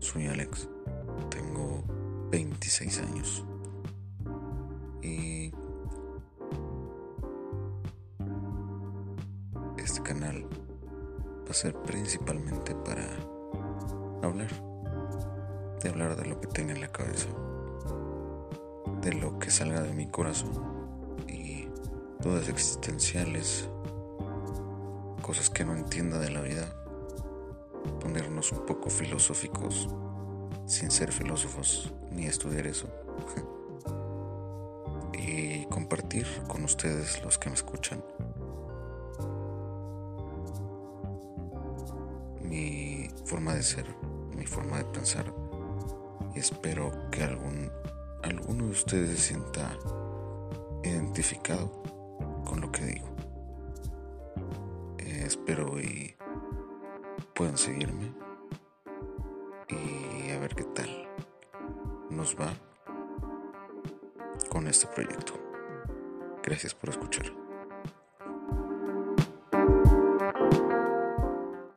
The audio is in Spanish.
soy Alex, tengo 26 años. Y este canal va a ser principalmente para hablar, de hablar de lo que tenga en la cabeza, de lo que salga de mi corazón y dudas existenciales, cosas que no entienda de la vida ponernos un poco filosóficos sin ser filósofos ni estudiar eso. y compartir con ustedes los que me escuchan mi forma de ser, mi forma de pensar y espero que algún alguno de ustedes se sienta identificado con lo que digo. Eh, espero y pueden seguirme y a ver qué tal nos va con este proyecto. Gracias por escuchar.